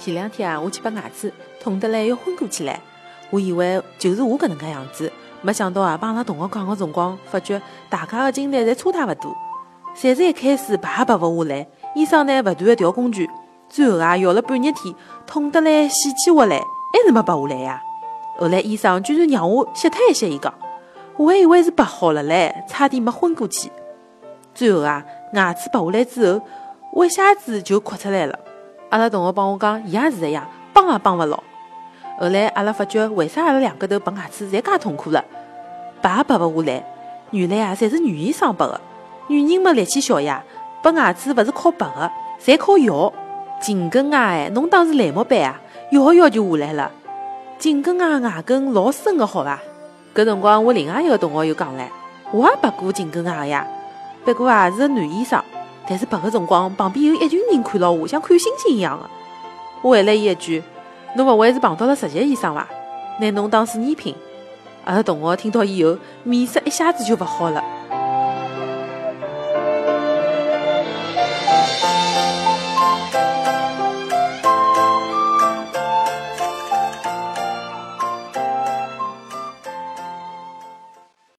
前两天啊，我去拔牙齿，痛得来要昏过去唻。我以为就是我搿能介样子，没想到啊，帮阿拉同学讲个辰光，发觉大家个经历侪差大勿多。侪是一开始拔也拔勿下来，医生呢勿断个调工具，最后啊，摇了半日天，痛得来死去活来，还是没拔下来呀。后来医生居然让我歇脱一歇，伊讲，我还以为是拔好了唻，差点没昏过去。最后啊，牙齿拔下来之后，我一下子就哭出来了。阿拉同学帮我讲，伊也是一样，帮也帮勿牢。后来阿拉发觉，为啥阿拉两个头拔牙齿侪介痛苦了？拔也拔勿下来，原来啊，侪是女医生拔的。女人嘛力气小呀，拔牙齿勿是靠拔的，侪靠摇。颈根牙哎，侬当是栏目板啊，摇一摇就下来了。颈根牙牙根老深的，好伐？搿辰光我另外一个同学又讲唻，我也拔过颈根牙呀，不过啊是个男医生。但是拔个辰光，旁边有一群人看牢我，像看星星一样的。我回了伊一句：“侬勿会是碰到了实习医生伐？拿侬当试验品？”阿拉同学听到以后，面色一下子就勿好了。